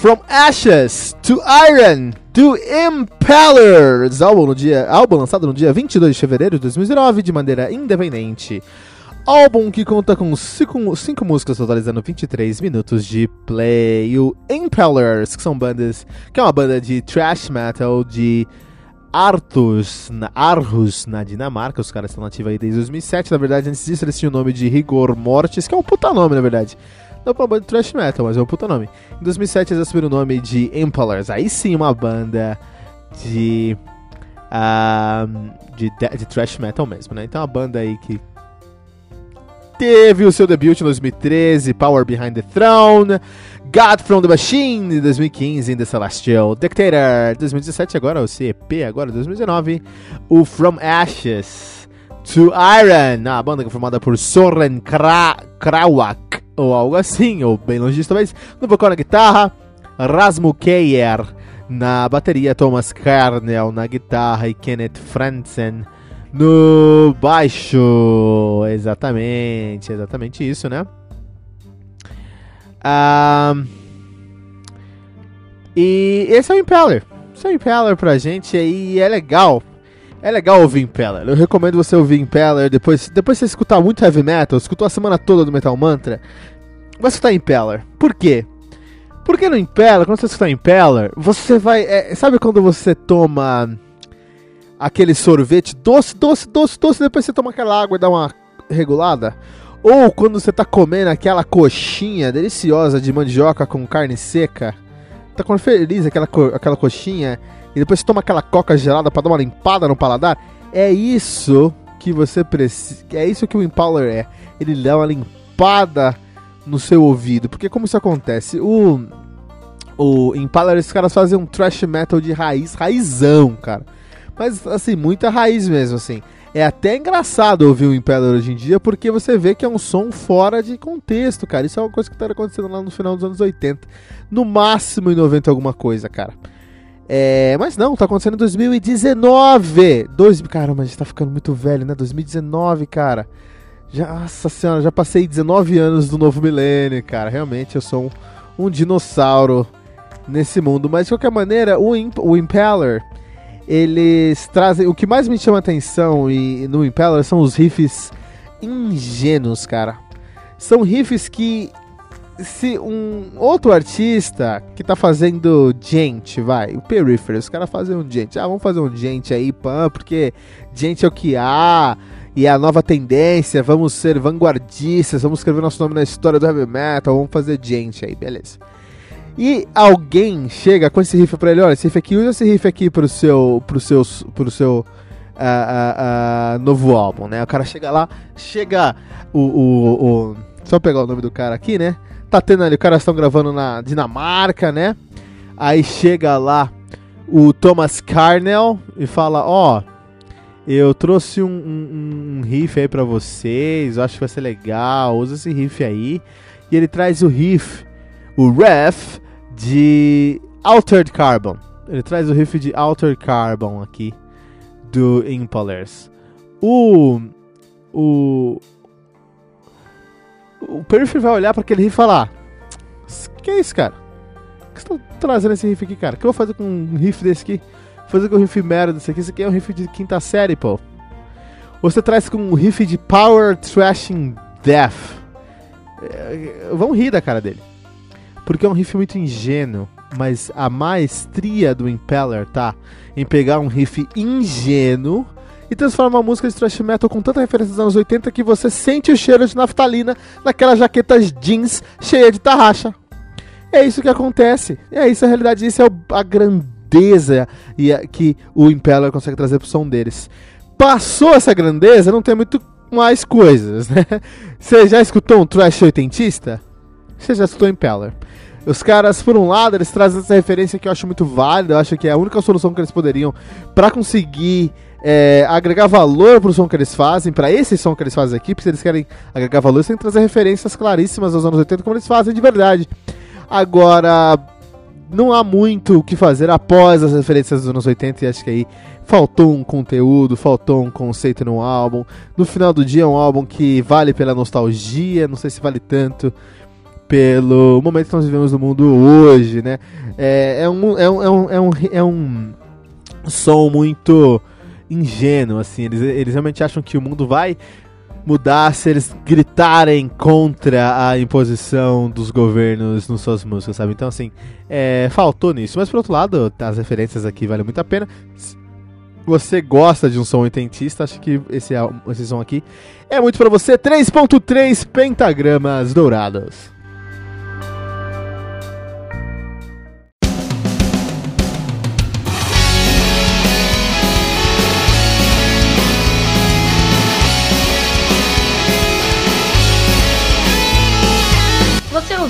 From Ashes to Iron do Impellers, álbum, no dia, álbum lançado no dia 22 de fevereiro de 2019 de maneira independente. Álbum que conta com 5 músicas totalizando 23 minutos de play. O Impellers, que são bandas, que é uma banda de thrash metal de Arthus, na, Arhus, na Dinamarca. Os caras estão nativos aí desde 2007. Na verdade, antes disso eles tinham o nome de Rigor Mortis, que é um puta nome, na verdade. É uma banda de thrash metal, mas é um puta nome. Em 2007 eles assumiram o nome de Impalers. Aí sim, uma banda de, uh, de, de thrash metal mesmo, né? Então, uma banda aí que teve o seu debut em 2013, Power Behind the Throne, God from the Machine em 2015, The Celestial Dictator 2017, agora o CEP, agora 2019, o From Ashes to Iron, a banda é formada por Soren Kra Krawak, ou algo assim, ou bem longe disso talvez, no vocal na guitarra, Rasmus Keyer na bateria, Thomas Kernel na guitarra e Kenneth Franzen no baixo. Exatamente, exatamente isso, né? Ah, e esse é o Impeller. Esse é o Impeller pra gente aí, é legal. É legal ouvir Impeller. Eu recomendo você ouvir Impeller depois, depois você escutar muito heavy metal, escutou a semana toda do Metal Mantra, vai escutar Impeller. Por quê? Porque no Impeller, quando você escutar Impeller, você vai. É, sabe quando você toma aquele sorvete doce, doce, doce, doce, depois você toma aquela água e dá uma regulada? Ou quando você tá comendo aquela coxinha deliciosa de mandioca com carne seca, tá comendo feliz aquela, co aquela coxinha, e depois você toma aquela coca gelada para dar uma limpada no paladar? É isso que você precisa. É isso que o Impaler é. Ele dá uma limpada no seu ouvido. Porque como isso acontece? O. O Impaler, esses caras fazem um thrash metal de raiz, raizão, cara. Mas assim, muita raiz mesmo, assim. É até engraçado ouvir o Impaler hoje em dia, porque você vê que é um som fora de contexto, cara. Isso é uma coisa que tá acontecendo lá no final dos anos 80. No máximo em 90 alguma coisa, cara. É, mas não, tá acontecendo em 2019. Dois, caramba, a gente tá ficando muito velho, né? 2019, cara. Já, nossa senhora, já passei 19 anos do novo milênio, cara. Realmente eu sou um, um dinossauro nesse mundo. Mas de qualquer maneira, o, Imp o Impaler, eles trazem. O que mais me chama atenção e, no Impaler são os riffs ingênuos, cara. São riffs que. Se um outro artista que tá fazendo gente, vai, o Periphery, os caras fazem um gente, ah, vamos fazer um gente aí, pã, porque gente é o que há, e é a nova tendência, vamos ser vanguardistas, vamos escrever nosso nome na história do heavy metal, vamos fazer gente aí, beleza. E alguém chega com esse riff pra ele, olha, esse riff aqui, usa esse riff aqui pro seu, pro seu, pro seu uh, uh, uh, novo álbum, né? O cara chega lá, chega o, o, o, Só pegar o nome do cara aqui, né? Tá tendo ali, os caras estão gravando na Dinamarca, né? Aí chega lá o Thomas Carnell e fala, ó... Oh, eu trouxe um, um, um riff aí pra vocês, acho que vai ser legal, usa esse riff aí. E ele traz o riff o Ref de Altered Carbon. Ele traz o riff de Altered Carbon aqui do Impalers. O o o Periphery vai olhar para aquele riff e falar: Que é isso, cara? Que você tá trazendo esse riff aqui, cara? O que eu vou fazer com um riff desse aqui? Vou fazer com um riff merda desse aqui? Isso aqui é um riff de quinta série, pô. Você traz com um riff de Power Thrashing Death. É, vão rir da cara dele. Porque é um riff muito ingênuo. Mas a maestria do Impeller tá em pegar um riff ingênuo e transforma a música de thrash metal com tanta referência dos anos 80 que você sente o cheiro de naftalina naquelas jaquetas jeans cheia de tarraxa. É isso que acontece. É isso a realidade. Isso é a grandeza que o Impeller consegue trazer pro som deles. Passou essa grandeza, não tem muito mais coisas, né? Você já escutou um thrash oitentista? Você já escutou Impeller. Os caras, por um lado, eles trazem essa referência que eu acho muito válida, eu acho que é a única solução que eles poderiam para conseguir é, agregar valor pro som que eles fazem, para esse som que eles fazem aqui, porque se eles querem agregar valor, eles têm que trazer referências claríssimas aos anos 80, como eles fazem de verdade. Agora, não há muito o que fazer após as referências dos anos 80, e acho que aí faltou um conteúdo, faltou um conceito no álbum. No final do dia, é um álbum que vale pela nostalgia, não sei se vale tanto pelo momento que nós vivemos no mundo hoje, né? É, é, um, é, um, é, um, é, um, é um som muito ingênuo, assim. Eles, eles realmente acham que o mundo vai mudar se eles gritarem contra a imposição dos governos nas suas músicas, sabe? Então, assim, é, faltou nisso. Mas, por outro lado, as referências aqui valem muito a pena. Você gosta de um som oitentista, acho que esse, esse som aqui é muito para você. 3.3 pentagramas dourados.